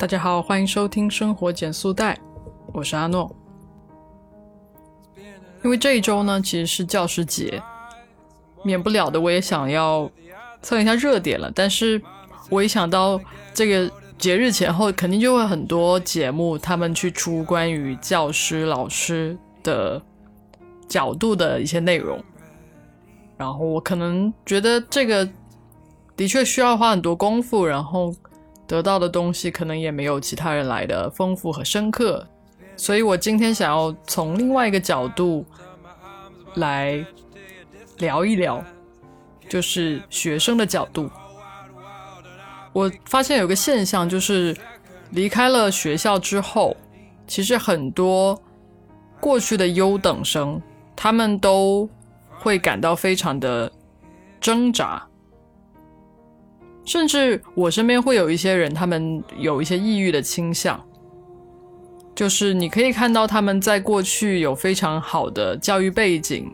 大家好，欢迎收听《生活减速带》，我是阿诺。因为这一周呢，其实是教师节，免不了的，我也想要蹭一下热点了。但是，我一想到这个节日前后，肯定就会很多节目，他们去出关于教师、老师的角度的一些内容，然后我可能觉得这个的确需要花很多功夫，然后。得到的东西可能也没有其他人来的丰富和深刻，所以我今天想要从另外一个角度来聊一聊，就是学生的角度。我发现有个现象，就是离开了学校之后，其实很多过去的优等生，他们都会感到非常的挣扎。甚至我身边会有一些人，他们有一些抑郁的倾向，就是你可以看到他们在过去有非常好的教育背景，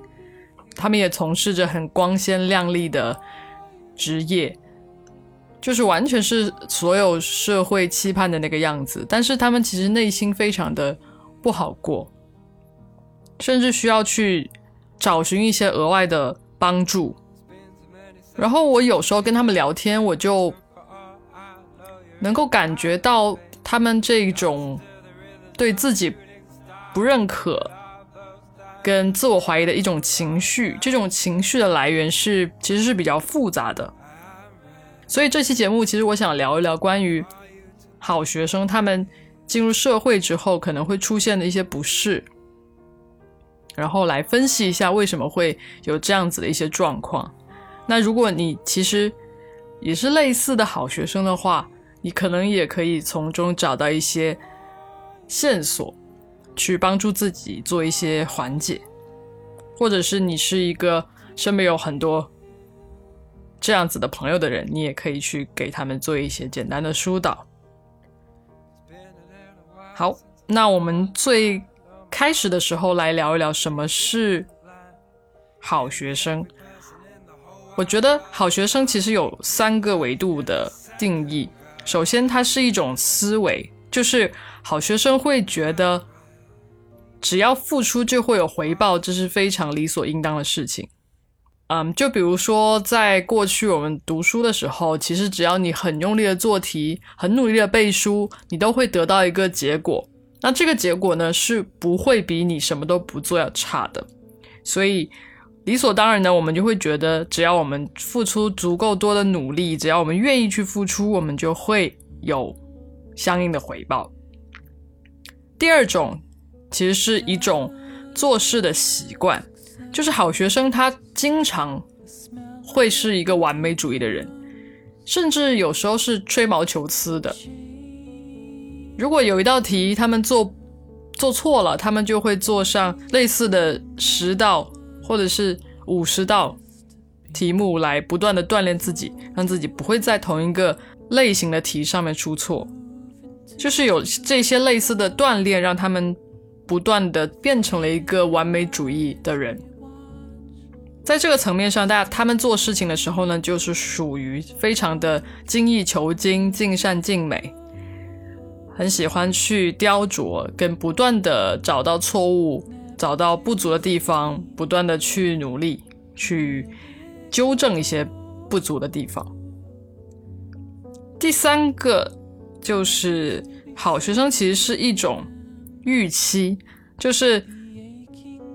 他们也从事着很光鲜亮丽的职业，就是完全是所有社会期盼的那个样子，但是他们其实内心非常的不好过，甚至需要去找寻一些额外的帮助。然后我有时候跟他们聊天，我就能够感觉到他们这种对自己不认可跟自我怀疑的一种情绪。这种情绪的来源是其实是比较复杂的。所以这期节目其实我想聊一聊关于好学生他们进入社会之后可能会出现的一些不适，然后来分析一下为什么会有这样子的一些状况。那如果你其实也是类似的好学生的话，你可能也可以从中找到一些线索，去帮助自己做一些缓解，或者是你是一个身边有很多这样子的朋友的人，你也可以去给他们做一些简单的疏导。好，那我们最开始的时候来聊一聊什么是好学生。我觉得好学生其实有三个维度的定义。首先，它是一种思维，就是好学生会觉得只要付出就会有回报，这是非常理所应当的事情。嗯，就比如说在过去我们读书的时候，其实只要你很用力的做题，很努力的背书，你都会得到一个结果。那这个结果呢，是不会比你什么都不做要差的。所以。理所当然的，我们就会觉得，只要我们付出足够多的努力，只要我们愿意去付出，我们就会有相应的回报。第二种，其实是一种做事的习惯，就是好学生他经常会是一个完美主义的人，甚至有时候是吹毛求疵的。如果有一道题他们做做错了，他们就会做上类似的十道。或者是五十道题目来不断的锻炼自己，让自己不会在同一个类型的题上面出错，就是有这些类似的锻炼，让他们不断的变成了一个完美主义的人。在这个层面上，大家他们做事情的时候呢，就是属于非常的精益求精、尽善尽美，很喜欢去雕琢，跟不断的找到错误。找到不足的地方，不断的去努力，去纠正一些不足的地方。第三个就是好学生，其实是一种预期，就是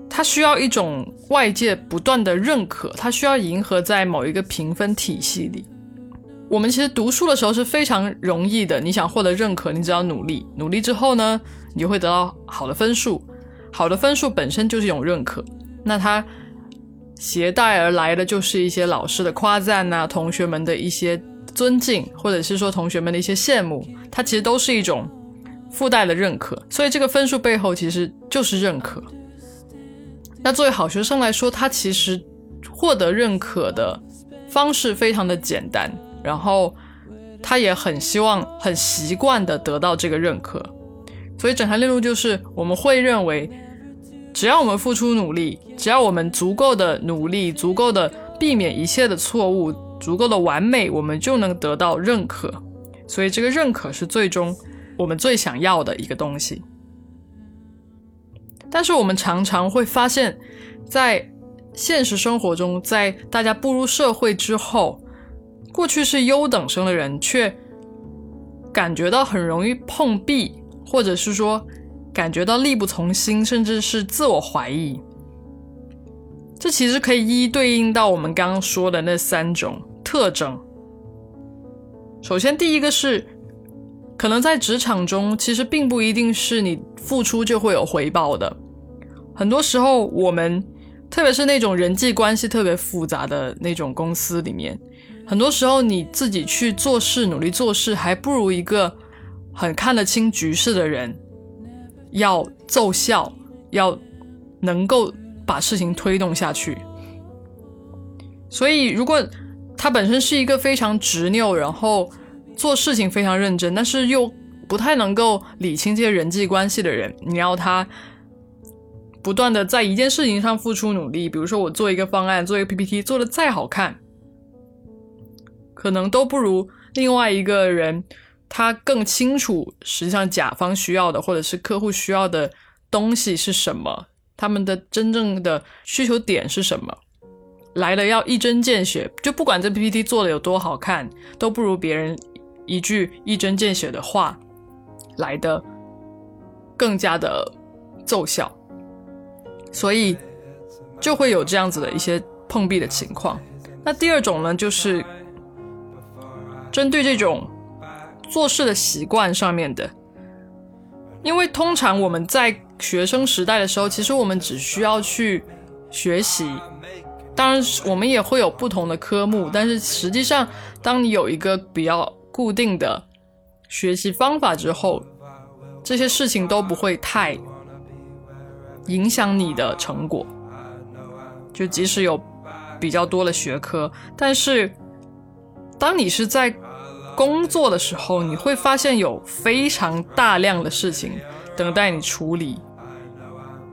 他需要一种外界不断的认可，他需要迎合在某一个评分体系里。我们其实读书的时候是非常容易的，你想获得认可，你只要努力，努力之后呢，你就会得到好的分数。好的分数本身就是一种认可，那它携带而来的就是一些老师的夸赞呐，同学们的一些尊敬，或者是说同学们的一些羡慕，它其实都是一种附带的认可。所以这个分数背后其实就是认可。那作为好学生来说，他其实获得认可的方式非常的简单，然后他也很希望、很习惯的得到这个认可。所以整条链路就是我们会认为。只要我们付出努力，只要我们足够的努力，足够的避免一切的错误，足够的完美，我们就能得到认可。所以这个认可是最终我们最想要的一个东西。但是我们常常会发现，在现实生活中，在大家步入社会之后，过去是优等生的人，却感觉到很容易碰壁，或者是说感觉到力不从心，甚至是自我怀疑。这其实可以一一对应到我们刚刚说的那三种特征。首先，第一个是，可能在职场中，其实并不一定是你付出就会有回报的。很多时候，我们特别是那种人际关系特别复杂的那种公司里面，很多时候你自己去做事、努力做事，还不如一个很看得清局势的人要奏效，要能够。把事情推动下去，所以如果他本身是一个非常执拗，然后做事情非常认真，但是又不太能够理清这些人际关系的人，你要他不断的在一件事情上付出努力，比如说我做一个方案，做一个 PPT，做的再好看，可能都不如另外一个人，他更清楚实际上甲方需要的或者是客户需要的东西是什么。他们的真正的需求点是什么？来了要一针见血，就不管这 PPT 做的有多好看，都不如别人一句一针见血的话来的更加的奏效。所以就会有这样子的一些碰壁的情况。那第二种呢，就是针对这种做事的习惯上面的，因为通常我们在学生时代的时候，其实我们只需要去学习，当然我们也会有不同的科目，但是实际上，当你有一个比较固定的学习方法之后，这些事情都不会太影响你的成果。就即使有比较多的学科，但是当你是在工作的时候，你会发现有非常大量的事情等待你处理。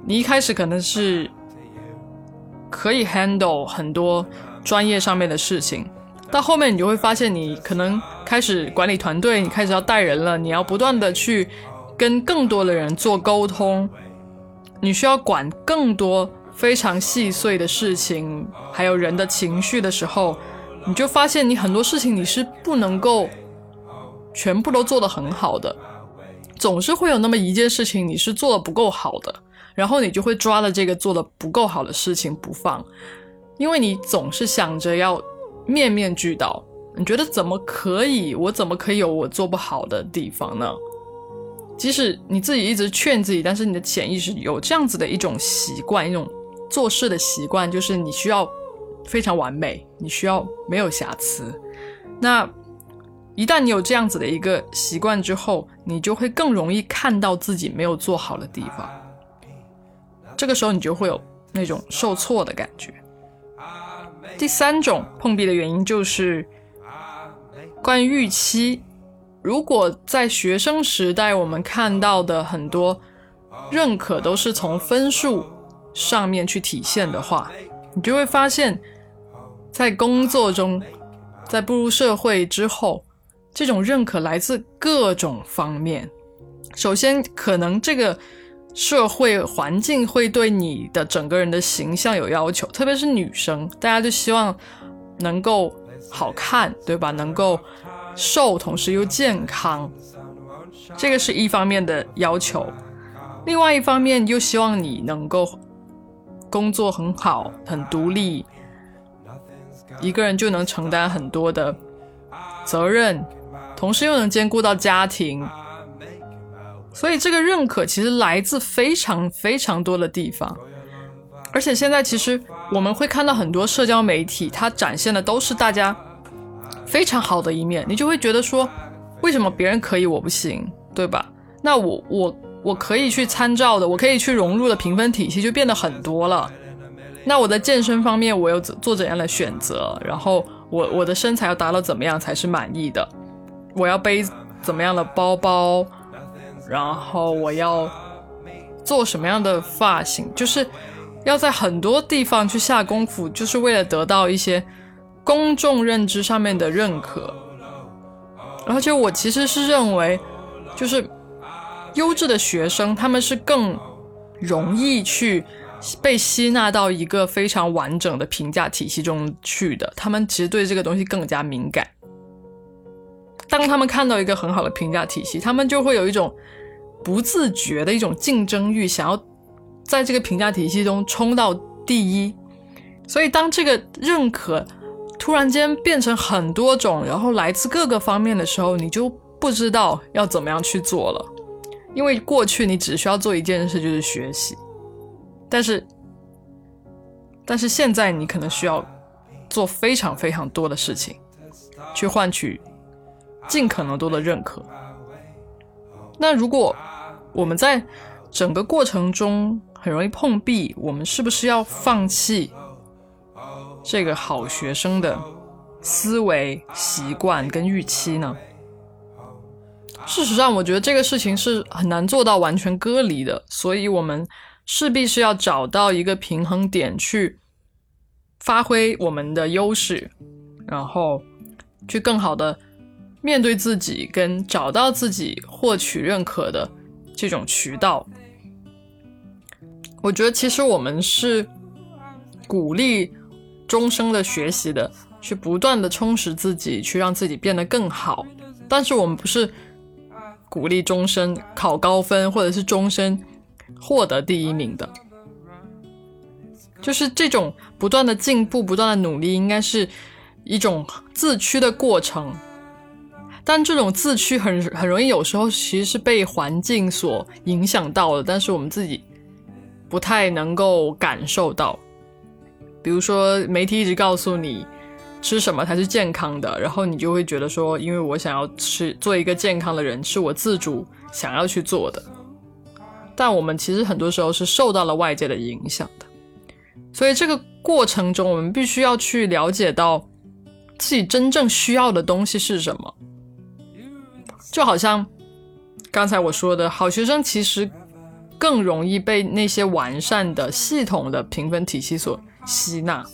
你一开始可能是可以 handle 很多专业上面的事情，到后面你就会发现，你可能开始管理团队，你开始要带人了，你要不断的去跟更多的人做沟通，你需要管更多非常细碎的事情，还有人的情绪的时候，你就发现你很多事情你是不能够全部都做得很好的，总是会有那么一件事情你是做的不够好的。然后你就会抓了这个做的不够好的事情不放，因为你总是想着要面面俱到。你觉得怎么可以？我怎么可以有我做不好的地方呢？即使你自己一直劝自己，但是你的潜意识有这样子的一种习惯，一种做事的习惯，就是你需要非常完美，你需要没有瑕疵。那一旦你有这样子的一个习惯之后，你就会更容易看到自己没有做好的地方。这个时候你就会有那种受挫的感觉。第三种碰壁的原因就是关于预期。如果在学生时代我们看到的很多认可都是从分数上面去体现的话，你就会发现，在工作中，在步入社会之后，这种认可来自各种方面。首先，可能这个。社会环境会对你的整个人的形象有要求，特别是女生，大家就希望能够好看，对吧？能够瘦，同时又健康，这个是一方面的要求。另外一方面又希望你能够工作很好，很独立，一个人就能承担很多的责任，同时又能兼顾到家庭。所以这个认可其实来自非常非常多的地方，而且现在其实我们会看到很多社交媒体，它展现的都是大家非常好的一面，你就会觉得说，为什么别人可以我不行，对吧？那我我我可以去参照的，我可以去融入的评分体系就变得很多了。那我在健身方面，我又做怎样的选择？然后我我的身材要达到怎么样才是满意的？我要背怎么样的包包？然后我要做什么样的发型，就是要在很多地方去下功夫，就是为了得到一些公众认知上面的认可。而且我其实是认为，就是优质的学生，他们是更容易去被吸纳到一个非常完整的评价体系中去的。他们其实对这个东西更加敏感。当他们看到一个很好的评价体系，他们就会有一种不自觉的一种竞争欲，想要在这个评价体系中冲到第一。所以，当这个认可突然间变成很多种，然后来自各个方面的时候，你就不知道要怎么样去做了。因为过去你只需要做一件事，就是学习，但是，但是现在你可能需要做非常非常多的事情，去换取。尽可能多的认可。那如果我们在整个过程中很容易碰壁，我们是不是要放弃这个好学生的思维习惯跟预期呢？事实上，我觉得这个事情是很难做到完全割离的，所以我们势必是要找到一个平衡点，去发挥我们的优势，然后去更好的。面对自己跟找到自己获取认可的这种渠道，我觉得其实我们是鼓励终生的学习的，去不断的充实自己，去让自己变得更好。但是我们不是鼓励终身考高分，或者是终身获得第一名的。就是这种不断的进步、不断的努力，应该是一种自驱的过程。但这种自驱很很容易，有时候其实是被环境所影响到的，但是我们自己不太能够感受到。比如说，媒体一直告诉你吃什么才是健康的，然后你就会觉得说，因为我想要吃做一个健康的人，是我自主想要去做的。但我们其实很多时候是受到了外界的影响的，所以这个过程中，我们必须要去了解到自己真正需要的东西是什么。就好像刚才我说的，好学生其实更容易被那些完善的系统的评分体系所吸纳。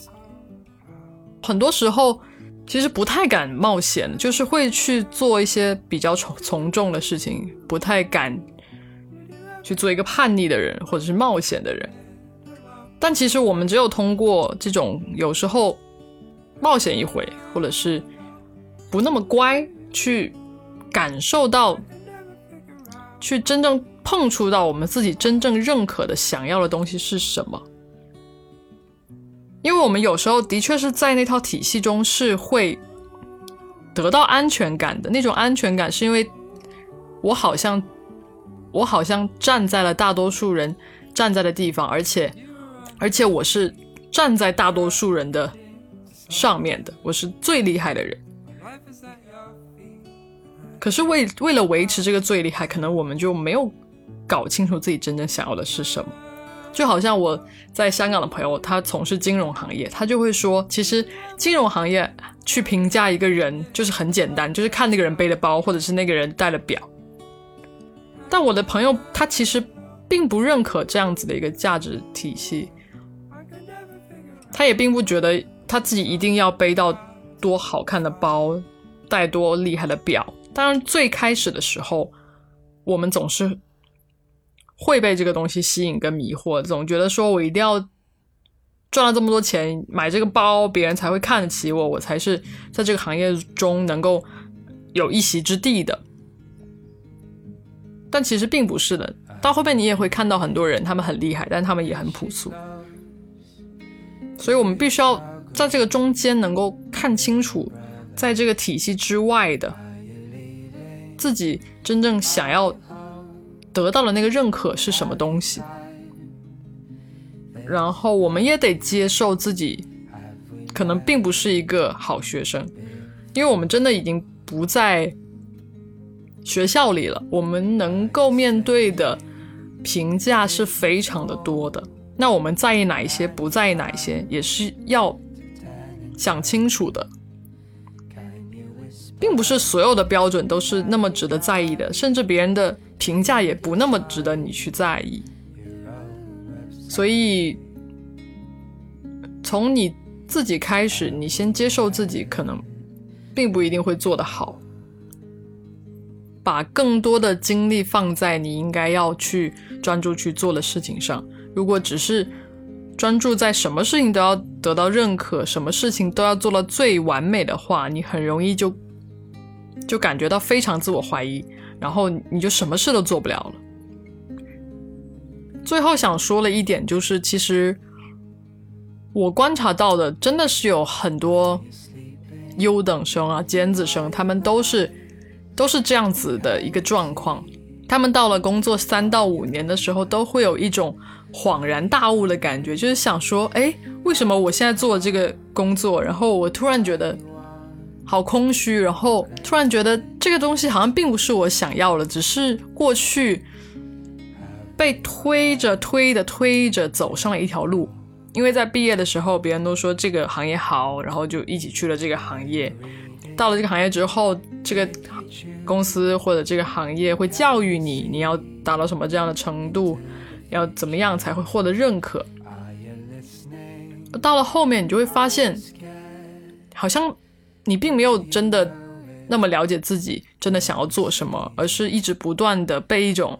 很多时候，其实不太敢冒险，就是会去做一些比较从从众的事情，不太敢去做一个叛逆的人或者是冒险的人。但其实我们只有通过这种有时候冒险一回，或者是不那么乖去。感受到，去真正碰触到我们自己真正认可的、想要的东西是什么？因为我们有时候的确是在那套体系中是会得到安全感的。那种安全感是因为我好像我好像站在了大多数人站在的地方，而且而且我是站在大多数人的上面的，我是最厉害的人。可是为为了维持这个最厉害，可能我们就没有搞清楚自己真正想要的是什么。就好像我在香港的朋友，他从事金融行业，他就会说，其实金融行业去评价一个人就是很简单，就是看那个人背的包，或者是那个人戴的表。但我的朋友他其实并不认可这样子的一个价值体系，他也并不觉得他自己一定要背到多好看的包，戴多厉害的表。当然，最开始的时候，我们总是会被这个东西吸引跟迷惑，总觉得说我一定要赚了这么多钱买这个包，别人才会看得起我，我才是在这个行业中能够有一席之地的。但其实并不是的，到后面你也会看到很多人，他们很厉害，但他们也很朴素。所以我们必须要在这个中间能够看清楚，在这个体系之外的。自己真正想要得到了那个认可是什么东西？然后我们也得接受自己可能并不是一个好学生，因为我们真的已经不在学校里了。我们能够面对的评价是非常的多的。那我们在意哪一些，不在意哪一些，也是要想清楚的。并不是所有的标准都是那么值得在意的，甚至别人的评价也不那么值得你去在意。所以，从你自己开始，你先接受自己可能并不一定会做得好，把更多的精力放在你应该要去专注去做的事情上。如果只是专注在什么事情都要得到认可，什么事情都要做到最完美的话，你很容易就就感觉到非常自我怀疑，然后你就什么事都做不了了。最后想说了一点，就是其实我观察到的，真的是有很多优等生啊、尖子生，他们都是。都是这样子的一个状况，他们到了工作三到五年的时候，都会有一种恍然大悟的感觉，就是想说，哎，为什么我现在做这个工作，然后我突然觉得好空虚，然后突然觉得这个东西好像并不是我想要的，只是过去被推着推的推着走上了一条路，因为在毕业的时候，别人都说这个行业好，然后就一起去了这个行业。到了这个行业之后，这个公司或者这个行业会教育你，你要达到什么这样的程度，要怎么样才会获得认可。到了后面，你就会发现，好像你并没有真的那么了解自己，真的想要做什么，而是一直不断的被一种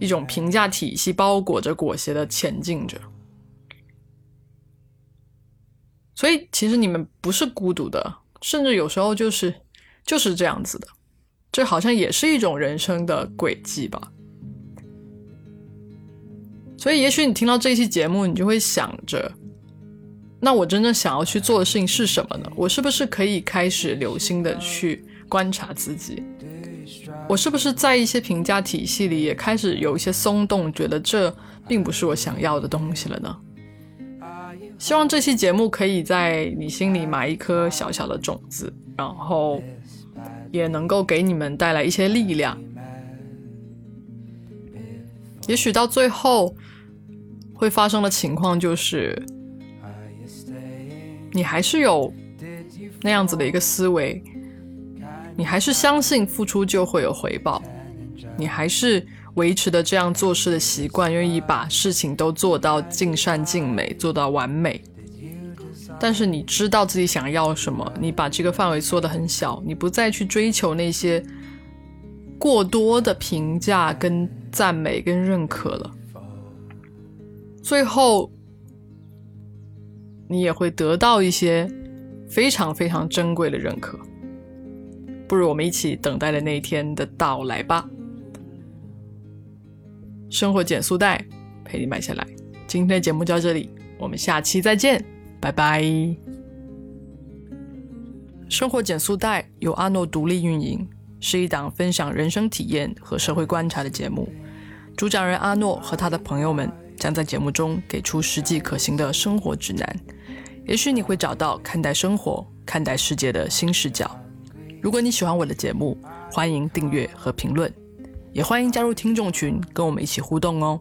一种评价体系包裹着、裹挟的前进着。所以，其实你们不是孤独的。甚至有时候就是就是这样子的，这好像也是一种人生的轨迹吧。所以，也许你听到这期节目，你就会想着：那我真正想要去做的事情是什么呢？我是不是可以开始留心的去观察自己？我是不是在一些评价体系里也开始有一些松动，觉得这并不是我想要的东西了呢？希望这期节目可以在你心里埋一颗小小的种子，然后也能够给你们带来一些力量。也许到最后会发生的情况就是，你还是有那样子的一个思维，你还是相信付出就会有回报，你还是。维持的这样做事的习惯，愿意把事情都做到尽善尽美，做到完美。但是你知道自己想要什么，你把这个范围缩得很小，你不再去追求那些过多的评价、跟赞美、跟认可了。最后，你也会得到一些非常非常珍贵的认可。不如我们一起等待着那一天的到来吧。生活减速带，陪你买下来。今天的节目就到这里，我们下期再见，拜拜。生活减速带由阿诺独立运营，是一档分享人生体验和社会观察的节目。主讲人阿诺和他的朋友们将在节目中给出实际可行的生活指南，也许你会找到看待生活、看待世界的新视角。如果你喜欢我的节目，欢迎订阅和评论。也欢迎加入听众群，跟我们一起互动哦。